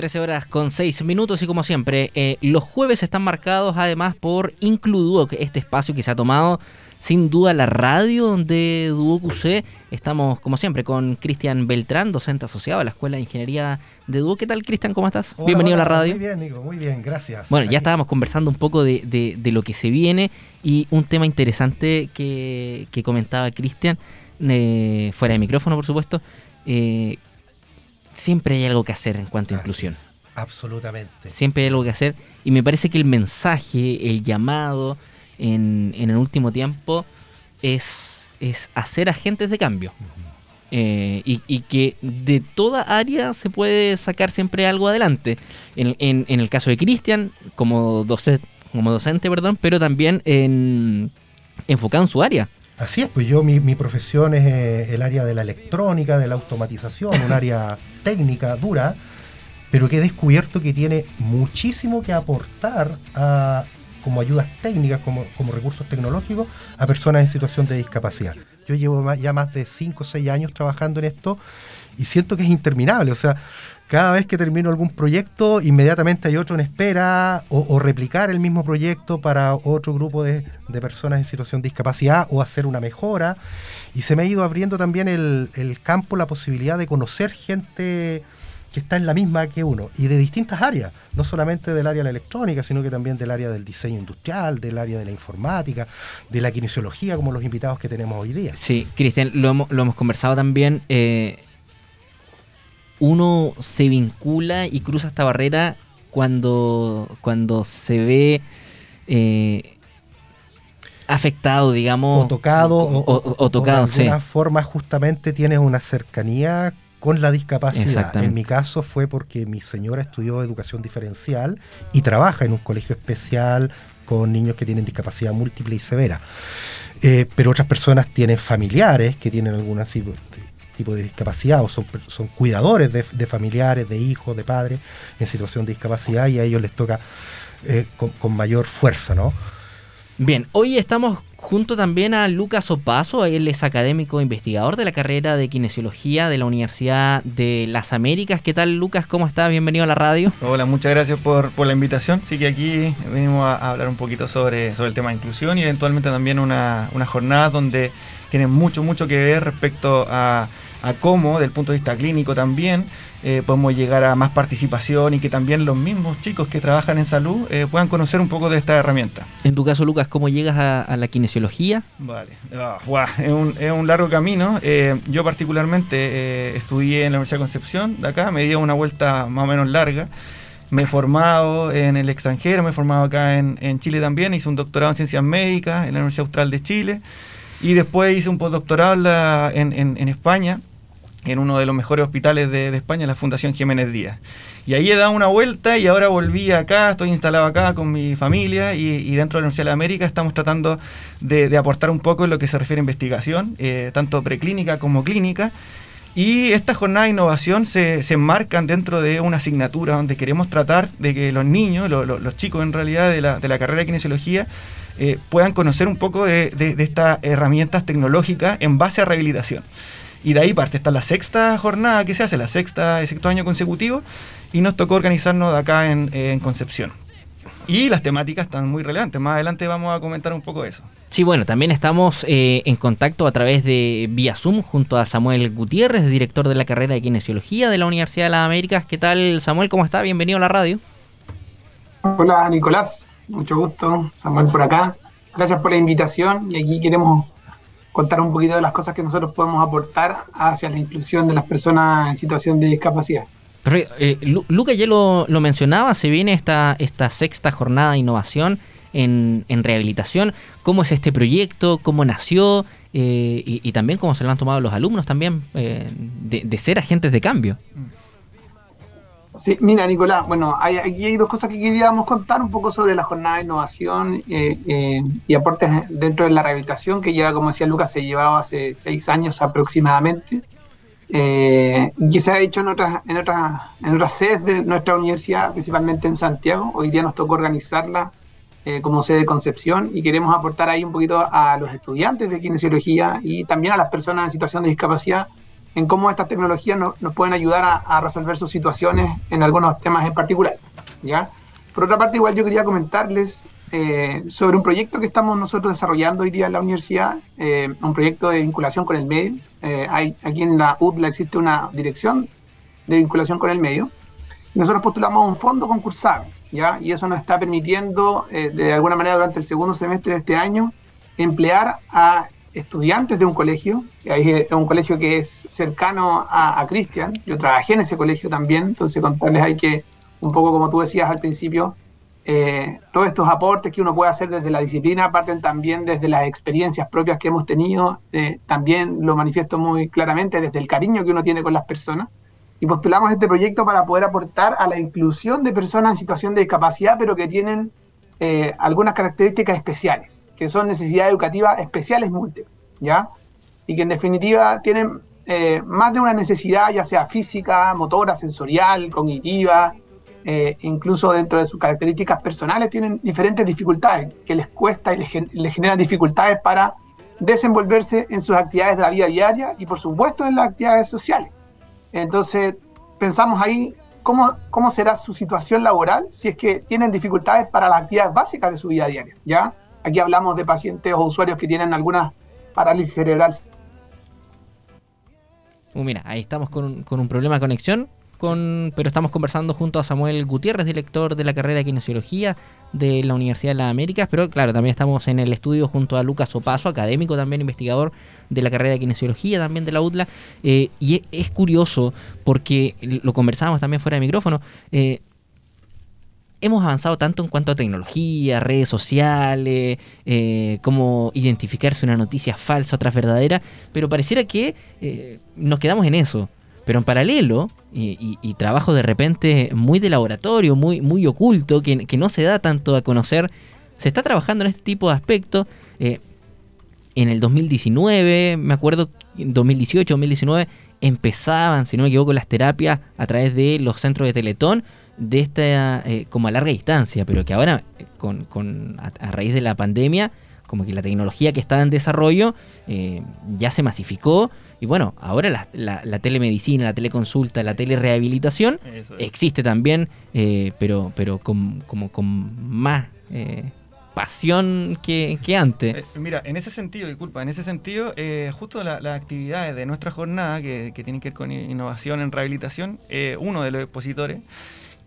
Bien, 13 horas con 6 minutos y como siempre, eh, los jueves están marcados además por Includuoc, este espacio que se ha tomado sin duda la radio de Duoc UC. Estamos como siempre con Cristian Beltrán, docente asociado a la Escuela de Ingeniería de Duoc. ¿Qué tal Cristian? ¿Cómo estás? Bienvenido a la radio. Muy bien, Nico, muy bien, gracias. Bueno, ya estábamos conversando un poco de, lo que se viene y un tema interesante que, comentaba Cristian, eh, fuera de micrófono por supuesto, eh, siempre hay algo que hacer en cuanto a inclusión. absolutamente. Siempre hay algo que hacer. Y me parece que el mensaje, el llamado en, el último tiempo es, es hacer agentes de cambio. Eh, y, que de toda área se puede sacar siempre algo adelante. En, en, el caso de Cristian, como, docente, como docente, perdón, pero también en, enfocado en su área. Así es, pues yo mi, mi profesión es eh, el área de la electrónica, de la automatización, un área técnica dura, pero que he descubierto que tiene muchísimo que aportar a, como ayudas técnicas, como, como recursos tecnológicos a personas en situación de discapacidad. Yo llevo ya más de 5 o 6 años trabajando en esto y siento que es interminable. O sea, cada vez que termino algún proyecto, inmediatamente hay otro en espera o, replicar el mismo proyecto para otro grupo de, personas en situación de discapacidad o hacer una mejora. Y se me ha ido abriendo también el, campo, la posibilidad de conocer gente que está en la misma que uno y de distintas áreas, no solamente del área de la electrónica, sino que también del área del diseño industrial, del área de la informática, de la kinesiología, como los invitados que tenemos hoy día. Sí, Cristian, lo hemos, lo hemos conversado también. Eh, uno se vincula y cruza esta barrera cuando, cuando se ve eh, afectado, digamos. O tocado, o, tocado, de alguna forma justamente tienes una cercanía con la discapacidad. En mi caso fue porque mi señora estudió educación diferencial y trabaja en un colegio especial con niños que tienen discapacidad múltiple y severa. Eh, pero otras personas tienen familiares que tienen algún tipo de discapacidad o son, son cuidadores de, familiares, de hijos, de padres en situación de discapacidad y a ellos les toca eh, con, con mayor fuerza, ¿no? Bien, hoy estamos junto también a Lucas Opaso, él es académico investigador de la carrera de kinesiología de la Universidad de las Américas. ¿Qué tal Lucas? ¿Cómo está? Bienvenido a la radio. Hola, muchas gracias por, la invitación. Sí que aquí venimos a, hablar un poquito sobre, sobre el tema de inclusión y eventualmente también una, una jornada donde tiene mucho, mucho que ver respecto a, a cómo, desde el punto de vista clínico también, eh, podemos llegar a más participación y que también los mismos chicos que trabajan en salud eh, puedan conocer un poco de esta herramienta. En tu caso, Lucas, ¿cómo llegas a, la kinesiología? Vale, ah, es, un, es, un, largo camino. Eh, yo particularmente estudié en la Universidad de Concepción, de acá, me dio una vuelta más o menos larga. Me he formado en el extranjero, me he formado acá en, en Chile también, hice un doctorado en ciencias médicas en la Universidad Austral de Chile y después hice un postdoctorado en, en, en España en uno de los mejores hospitales de, España, la Fundación Jiménez Díaz. Y ahí he dado una vuelta y ahora volví acá, estoy instalado acá con mi familia y, dentro de la Universidad de América estamos tratando de, aportar un poco en lo que se refiere a investigación, eh, tanto preclínica como clínica. Y esta jornada de innovación se, se enmarcan dentro de una asignatura donde queremos tratar de que los niños, los chicos en realidad de la, de la carrera de kinesiología, eh, puedan conocer un poco de, de estas herramientas tecnológicas en base a rehabilitación. Y de ahí parte, está la sexta jornada que se hace, la sexta, sexto año consecutivo, y nos tocó organizarnos de acá en, Concepción. Y las temáticas están muy relevantes. Más adelante vamos a comentar un poco eso. Sí, bueno, también estamos eh, en contacto a través de vía Zoom junto a Samuel Gutiérrez, director de la carrera de Kinesiología de la Universidad de las Américas. ¿Qué tal, Samuel? ¿Cómo está? Bienvenido a la radio. Hola, Nicolás. Mucho gusto. Samuel por acá. Gracias por la invitación y aquí queremos contar un poquito de las cosas que nosotros podemos aportar hacia la inclusión de las personas en situación de discapacidad. Eh, Luca ya lo, mencionaba, se viene esta, esta sexta jornada de innovación en, rehabilitación. ¿Cómo es este proyecto? ¿Cómo nació? Eh, y, también cómo se lo han tomado los alumnos también eh, de, de, ser agentes de cambio. Mm. Sí, mira, Nicolás, bueno, hay, aquí hay dos cosas que queríamos contar un poco sobre la jornada de innovación eh, eh, y aportes dentro de la rehabilitación, que lleva, como decía Lucas, se llevaba hace seis años aproximadamente, eh, se ha hecho en otras, en, otras, en otras sedes de nuestra universidad, principalmente en Santiago. Hoy día nos tocó organizarla como sede de Concepción y queremos aportar ahí un poquito a los estudiantes de kinesiología y también a las personas en situación de discapacidad en cómo estas tecnologías nos pueden ayudar a, resolver sus situaciones en algunos temas en particular. ¿ya? Por otra parte, igual yo quería comentarles eh, sobre un proyecto que estamos nosotros desarrollando hoy día en la universidad, eh, un proyecto de vinculación con el medio. Eh, hay, aquí en la UDLA existe una dirección de vinculación con el medio. Nosotros postulamos un fondo concursable, ¿ya? y eso nos está permitiendo, de alguna manera, durante el segundo semestre de este año, emplear a estudiantes de un colegio, es un colegio que es cercano a, a Cristian, yo trabajé en ese colegio también, entonces contarles hay que, un poco como tú decías al principio, eh, todos estos aportes que uno puede hacer desde la disciplina parten también desde las experiencias propias que hemos tenido, eh, también lo manifiesto muy claramente desde el cariño que uno tiene con las personas. Y postulamos este proyecto para poder aportar a la inclusión de personas en situación de discapacidad, pero que tienen eh, algunas características especiales que son necesidades educativas especiales múltiples, ¿ya? Y que en definitiva tienen eh, más de una necesidad, ya sea física, motora, sensorial, cognitiva, eh, incluso dentro de sus características personales, tienen diferentes dificultades que les cuesta y les, generan dificultades para desenvolverse en sus actividades de la vida diaria y por supuesto en las actividades sociales. Entonces, pensamos ahí cómo, cómo será su situación laboral si es que tienen dificultades para las actividades básicas de su vida diaria, ¿ya? Aquí hablamos de pacientes o usuarios que tienen alguna parálisis cerebral. Uh, mira, ahí estamos con, con un problema de conexión, con, pero estamos conversando junto a Samuel Gutiérrez, director de la carrera de kinesiología de la Universidad de las Américas, pero claro, también estamos en el estudio junto a Lucas Opaso, académico también, investigador de la carrera de kinesiología también de la UTLA, eh, y es, curioso porque lo conversábamos también fuera de micrófono, eh, hemos avanzado tanto en cuanto a tecnología, redes sociales, eh, cómo identificar si una noticia es falsa, otra es verdadera, pero pareciera que eh, nos quedamos en eso. Pero en paralelo, y, trabajo de repente muy de laboratorio, muy, muy oculto, que, no se da tanto a conocer, se está trabajando en este tipo de aspectos. Eh, en el 2019, me acuerdo, en 2018, 2019, empezaban, si no me equivoco, las terapias a través de los centros de Teletón, de esta eh, como a larga distancia, pero que ahora eh, con, con a, raíz de la pandemia, como que la tecnología que está en desarrollo eh, ya se masificó y bueno, ahora la, la, telemedicina, la teleconsulta, la telerehabilitación existe también, pero, pero con, como con más pasión que, que antes. mira, en ese sentido, disculpa, en ese sentido, justo las actividades de nuestra jornada que, que, tienen que ver con innovación en rehabilitación, uno de los expositores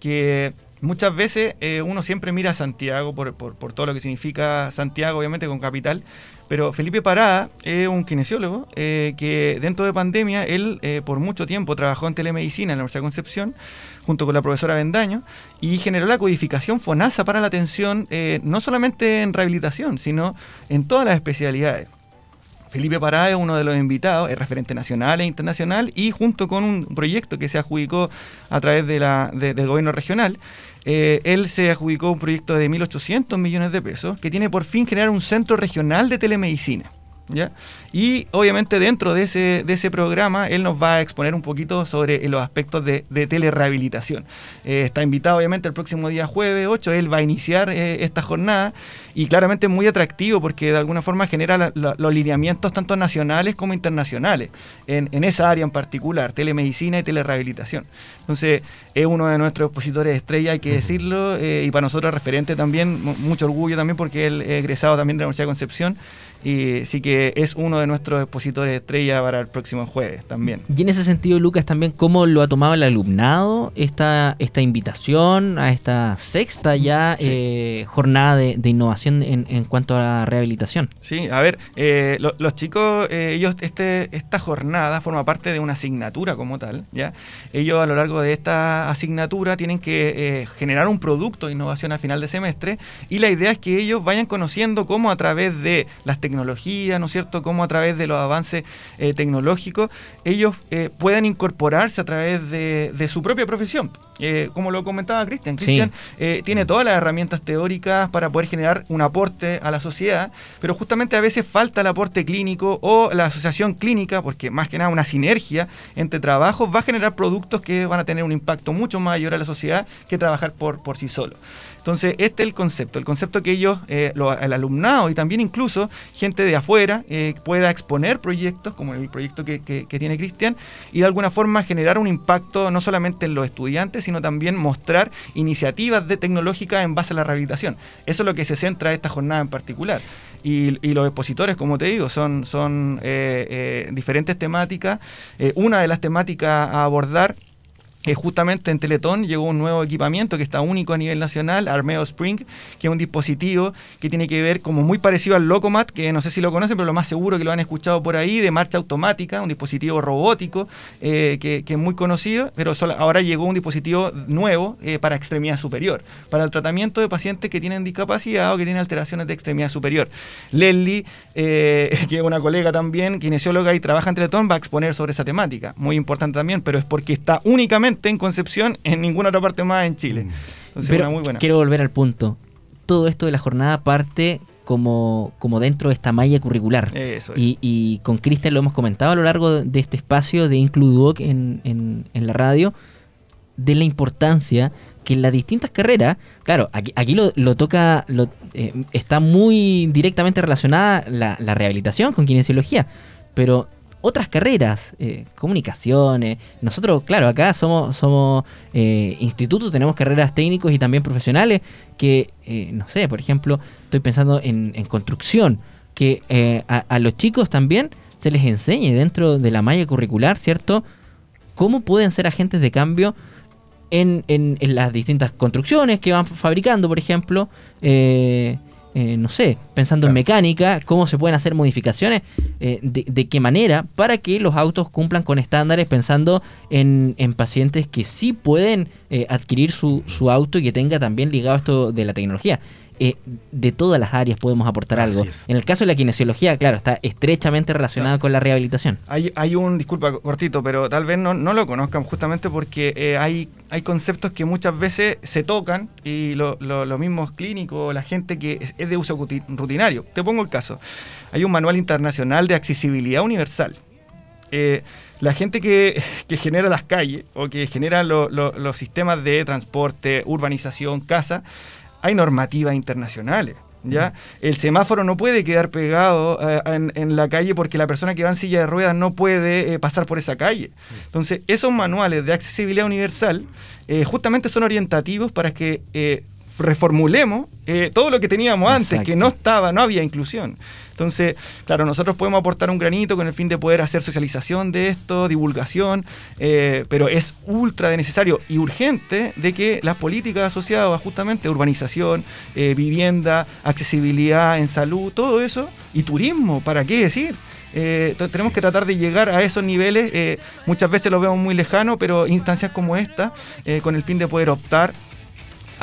que muchas veces eh, uno siempre mira a Santiago por, todo lo que significa Santiago, obviamente con capital, pero Felipe Parada es un kinesiólogo eh, que dentro de pandemia, él eh, por mucho tiempo trabajó en telemedicina en la Universidad de Concepción, junto con la profesora Bendaño, y generó la codificación FONASA para la atención, no solamente en rehabilitación, sino en todas las especialidades. Felipe Pará es uno de los invitados, es referente nacional e internacional y junto con un proyecto que se adjudicó a través del gobierno regional, eh, él se adjudicó un proyecto de 1.800 millones de pesos que tiene por fin generar un centro regional de telemedicina. Y obviamente dentro de ese, de ese programa él nos va a exponer un poquito sobre los aspectos de, de telerehabilitación. Eh, está invitado obviamente el próximo día jueves 8, él va a iniciar eh, esta jornada y claramente es muy atractivo porque de alguna forma genera los lineamientos tanto nacionales como internacionales en, en, esa área en particular, telemedicina y telerehabilitación. Entonces es uno de nuestros expositores estrella, hay que decirlo, eh, y para nosotros referente también, mucho orgullo también porque él es egresado también de la Universidad de Concepción y sí que es uno de nuestros expositores estrella para el próximo jueves también. Y en ese sentido, Lucas, también cómo lo ha tomado el alumnado esta, esta invitación a esta sexta ya eh, jornada de, innovación en, en, cuanto a la rehabilitación. Sí, a ver, eh, los chicos, eh, ellos, este, esta jornada forma parte de una asignatura como tal, ¿ya? Ellos a lo largo de esta asignatura tienen que generar un producto de innovación al final de semestre y la idea es que ellos vayan conociendo cómo a través de las tecnologías tecnología, ¿no es cierto?, cómo a través de los avances eh, tecnológicos ellos eh, puedan incorporarse a través de, su propia profesión. Eh, como lo comentaba Cristian. Cristian eh, tiene todas las herramientas teóricas para poder generar un aporte a la sociedad, pero justamente a veces falta el aporte clínico o la asociación clínica, porque más que nada una sinergia entre trabajos va a generar productos que van a tener un impacto mucho mayor a la sociedad que trabajar por, por sí solo. Entonces, este es el concepto, el concepto que ellos, eh, el alumnado y también incluso gente de afuera eh, pueda exponer proyectos, como el proyecto que, tiene Cristian, y de alguna forma generar un impacto no solamente en los estudiantes, sino también mostrar iniciativas de tecnológicas en base a la rehabilitación. Eso es lo que se centra esta jornada en particular. Y, los expositores, como te digo, son, son eh, diferentes temáticas. una de las temáticas a abordar justamente en Teletón llegó un nuevo equipamiento que está único a nivel nacional, Armeo Spring, que es un dispositivo que tiene que ver como muy parecido al Locomat, que no sé si lo conocen, pero lo más seguro que lo han escuchado por ahí, de marcha automática, un dispositivo robótico eh, que, es muy conocido, pero ahora llegó un dispositivo nuevo eh, para extremidad superior, para el tratamiento de pacientes que tienen discapacidad o que tienen alteraciones de extremidad superior. Leslie, eh, que es una colega también, kinesióloga y trabaja en Teletón, va a exponer sobre esa temática, muy importante también, pero es porque está únicamente en Concepción, en ninguna otra parte más en Chile. Mm. Pero muy buena. quiero volver al punto. Todo esto de la jornada parte como, como dentro de esta malla curricular. y, con Cristian lo hemos comentado a lo largo de este espacio de Includuoc en, en, la radio, de la importancia que en las distintas carreras, claro, aquí, aquí lo, toca, lo, eh, está muy directamente relacionada la, la rehabilitación con kinesiología, pero otras carreras, eh, comunicaciones. Nosotros, claro, acá somos, somos eh, institutos, tenemos carreras técnicos y también profesionales que, eh, no sé, por ejemplo, estoy pensando en, construcción, que a, los chicos también se les enseñe dentro de la malla curricular, ¿cierto? Cómo pueden ser agentes de cambio en, en, en las distintas construcciones que van fabricando, por ejemplo. Eh, no sé, pensando en mecánica, cómo se pueden hacer modificaciones, eh, de, qué manera, para que los autos cumplan con estándares, pensando en, pacientes que sí pueden eh, adquirir su, su, auto y que tenga también ligado esto de la tecnología. Eh, de todas las áreas podemos aportar algo. En el caso de la kinesiología, claro, está estrechamente relacionada con la rehabilitación. Hay, hay un, disculpa cortito, pero tal vez no, no lo conozcan justamente porque eh, hay, hay conceptos que muchas veces se tocan y los mismos clínicos, la gente que es, de uso rutinario. Te pongo el caso. Hay un manual internacional de accesibilidad universal. Eh, la gente que, genera las calles o que genera los sistemas de transporte, urbanización, casa, hay normativas internacionales. ¿Ya? El semáforo no puede quedar pegado eh, en, la calle porque la persona que va en silla de ruedas no puede eh, pasar por esa calle. Entonces, esos manuales de accesibilidad universal eh, justamente son orientativos para que reformulemos todo lo que teníamos antes, que no estaba, no había inclusión. Entonces, claro, nosotros podemos aportar un granito con el fin de poder hacer socialización de esto, divulgación, eh, pero es ultra necesario y urgente de que las políticas asociadas justamente urbanización, eh, vivienda, accesibilidad en salud, todo eso, y turismo, ¿para qué decir? Eh, tenemos que tratar de llegar a esos niveles. muchas veces lo vemos muy lejano, pero instancias como esta, con el fin de poder optar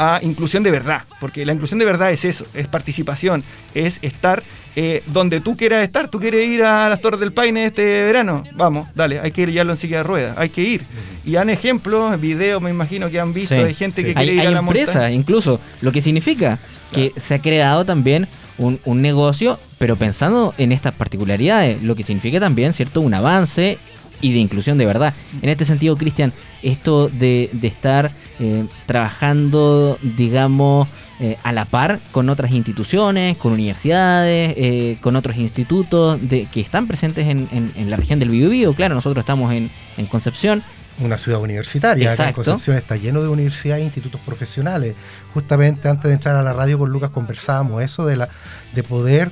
a inclusión de verdad, porque la inclusión de verdad es eso, es participación, es estar eh, donde tú quieras estar. ¿Tú quieres ir a las Torres del Paine este verano? Vamos, dale, hay que ir ya en silla de ruedas, hay que ir. Y han ejemplos, videos, me imagino que han visto de gente que quiere ir a la empresa, incluso, lo que significa que se ha creado también un, un, negocio, pero pensando en estas particularidades, lo que significa también, ¿cierto? Un avance y de inclusión de verdad. En este sentido, Cristian, esto de, de estar eh, trabajando, digamos, eh, a la par con otras instituciones, con universidades, eh, con otros institutos de, que están presentes en, en, la región del Biobío. Claro, nosotros estamos en, en Concepción. Una ciudad universitaria, en Concepción está lleno de universidades e institutos profesionales. Justamente antes de entrar a la radio con Lucas conversábamos eso de, la, de poder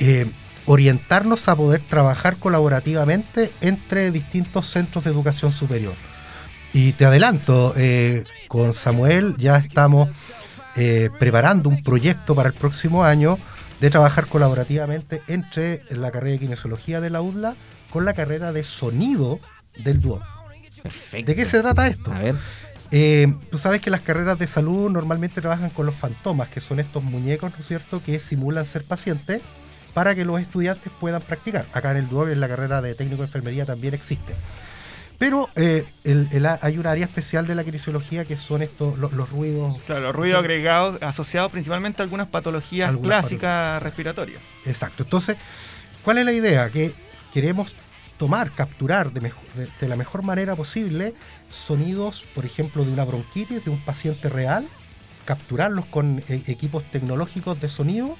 eh, orientarnos a poder trabajar colaborativamente entre distintos centros de educación superior. Y te adelanto, con Samuel ya estamos eh, preparando un proyecto para el próximo año de trabajar colaborativamente entre la carrera de kinesiología de la UDLA con la carrera de sonido del DUO. ¿De qué se trata esto? A ver. Eh, tú sabes que las carreras de salud normalmente trabajan con los fantomas, que son estos muñecos, ¿no es cierto?, que simulan ser pacientes para que los estudiantes puedan practicar. Acá en el DUO, en la carrera de técnico de enfermería, también existe. Pero eh, el- el a- hay un área especial de la kinesiología que son estos los, los ruidos. Claro, los ruidos agregados asociados principalmente a algunas patologías Algunas clásicas respiratorias. Exacto. Entonces, ¿cuál es la idea? Que queremos tomar, capturar de, mejo- de- de la mejor manera posible sonidos, por ejemplo, de una bronquitis de un paciente real, capturarlos con eh, equipos tecnológicos de sonido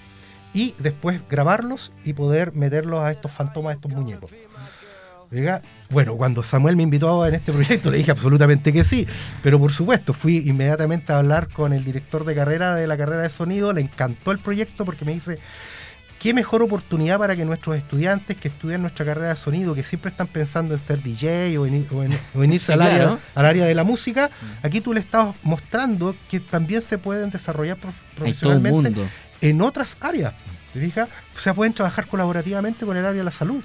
y después grabarlos y poder meterlos a estos fantomas, a estos muñecos. Bueno, cuando Samuel me invitó en este proyecto le dije absolutamente que sí, pero por supuesto fui inmediatamente a hablar con el director de carrera de la carrera de sonido, le encantó el proyecto porque me dice, qué mejor oportunidad para que nuestros estudiantes que estudian nuestra carrera de sonido, que siempre están pensando en ser DJ o en, o en- o en irse Sí, al, área, claro. al área de la música, aquí tú le estás mostrando que también se pueden desarrollar prof- profesionalmente. En otras áreas. ¿Te fijas? O sea, pueden trabajar colaborativamente con el área de la salud.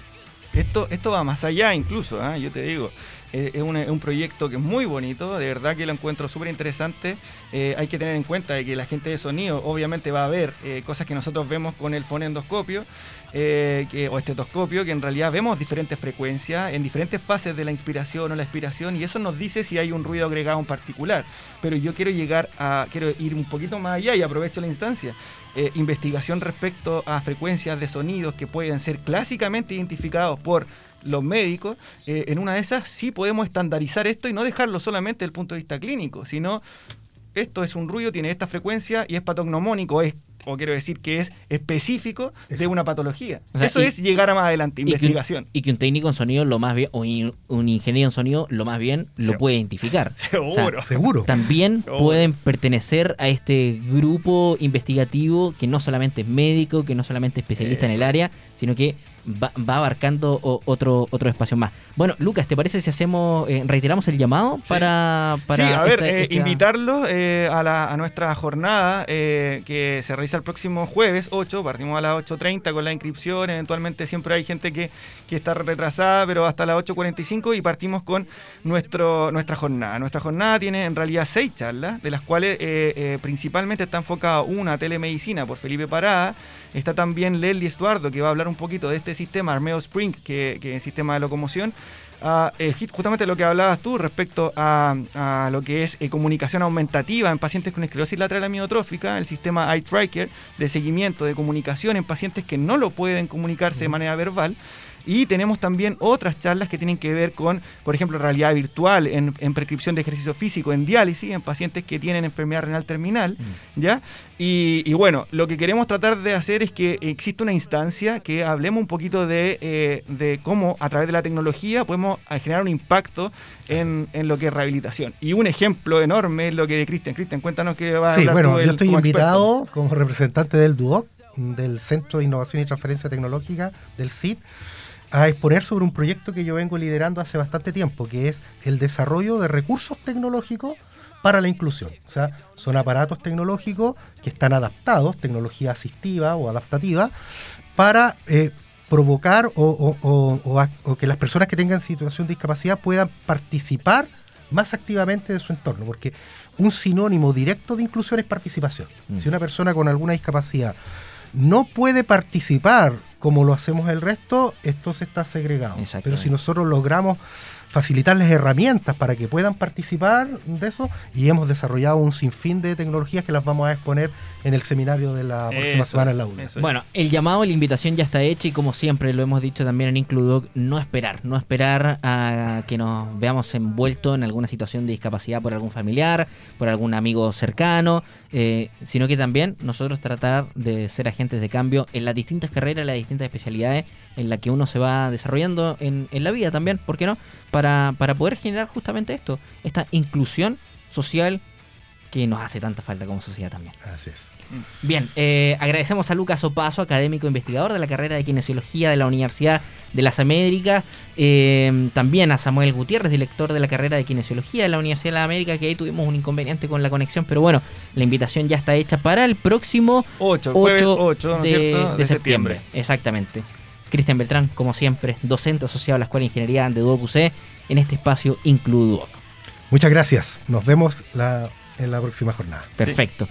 Esto, esto va más allá incluso, ¿ah? yo te digo. Es un, un proyecto que es muy bonito, de verdad que lo encuentro súper interesante. Eh, hay que tener en cuenta de que la gente de sonido obviamente va a ver eh, cosas que nosotros vemos con el fonendoscopio eh, o estetoscopio, que en realidad vemos diferentes frecuencias en diferentes fases de la inspiración o la expiración y eso nos dice si hay un ruido agregado en particular. Pero yo quiero llegar a, quiero ir un poquito más allá y aprovecho la instancia. Eh, investigación respecto a frecuencias de sonidos que pueden ser clásicamente identificados por los médicos, eh, en una de esas sí podemos estandarizar esto y no dejarlo solamente desde el punto de vista clínico, sino esto es un ruido, tiene esta frecuencia y es patognomónico, es, o quiero decir que es específico de una patología. O sea, Eso y- es llegar a más adelante, Y que un- investigación. Y que un técnico en sonido lo más bien, o in- un ingeniero en sonido lo más bien lo Se- puede identificar. Seguro. Seguro. También Seguro. pueden pertenecer a este grupo investigativo que no solamente es médico, que no solamente es especialista en el área, sino que va, va abarcando o- otro, otro espacio más. Bueno, Lucas, ¿te parece si hacemos, eh, reiteramos el llamado para, para sí, a ver, esta- eh, invitarlos eh, a, la- a nuestra jornada eh, que se realiza el próximo jueves 8, partimos a las 8.30 con la inscripción, eventualmente siempre hay gente que, que está retrasada, pero hasta las 8.45 y partimos con nuestro, nuestra jornada. Nuestra jornada tiene en realidad seis charlas, de las cuales principalmente está enfocada una telemedicina por Felipe Parada, está también Leslie Estuardo que va a hablar un poquito de este sistema, Armeo Spring, que, que es sistema de locomoción, a, eh, ju- justamente lo que hablabas tú respecto a, a lo que es eh, comunicación aumentativa en pacientes con esclerosis lateral amiotrófica, el sistema iTracker de seguimiento de comunicación en pacientes que no lo pueden comunicarse de manera verbal. Y tenemos también otras charlas que tienen que ver con, por ejemplo, realidad virtual en, en prescripción de ejercicio físico, en diálisis, en pacientes que tienen enfermedad renal terminal, ¿ya? Y, y bueno, lo que queremos tratar de hacer es que existe una instancia que hablemos un poquito de, eh, de cómo a través de la tecnología podemos eh, generar un impacto en, en lo que es rehabilitación. Y un ejemplo enorme es lo que de Cristian. Cristian, cuéntanos qué va a Sí, hablar bueno, tú, yo el- estoy como invitado como representante del DUOC, del Centro de Innovación y Transferencia Tecnológica, del CID, a exponer sobre un proyecto que yo vengo liderando hace bastante tiempo, que es el desarrollo de recursos tecnológicos para la inclusión. O sea, son aparatos tecnológicos que están adaptados, tecnología asistiva o adaptativa, para eh, provocar o, o- o- o a- o que las personas que tengan situación de discapacidad puedan participar más activamente de su entorno, porque un sinónimo directo de inclusión es participación. Mm. Si una persona con alguna discapacidad no puede participar como lo hacemos el resto, esto se está segregado. Pero si nosotros logramos facilitarles herramientas para que puedan participar de eso y hemos desarrollado un sinfín de tecnologías que las vamos a exponer en el seminario de la próxima Eso semana en la UNA. es. Bueno, el llamado, la invitación ya está hecha y como siempre lo hemos dicho también en Includoc, no esperar, no esperar a que nos veamos envueltos en alguna situación de discapacidad por algún familiar, por algún amigo cercano, eh, sino que también nosotros tratar de ser agentes de cambio en las distintas carreras, en las distintas especialidades en las que uno se va desarrollando en, en la vida también, ¿por qué no? Para, para poder generar justamente esto, esta inclusión social que nos hace tanta falta como sociedad también. Así es. Bien, eh, agradecemos a Lucas Opaso, académico investigador de la carrera de Kinesiología de la Universidad de las Américas. eh, también a Samuel Gutiérrez, director de la carrera de Kinesiología de la Universidad de las Américas, que ahí tuvimos un inconveniente con la conexión, pero bueno, la invitación ya está hecha para el próximo 8, jueves 8, 8 ¿no es de, de septiembre. Exactamente. Cristian Beltrán, como siempre, docente asociado a la Escuela de Ingeniería de Duoc UC, en este espacio Includuoc. Muchas gracias. Nos vemos la- en la próxima jornada. Perfecto.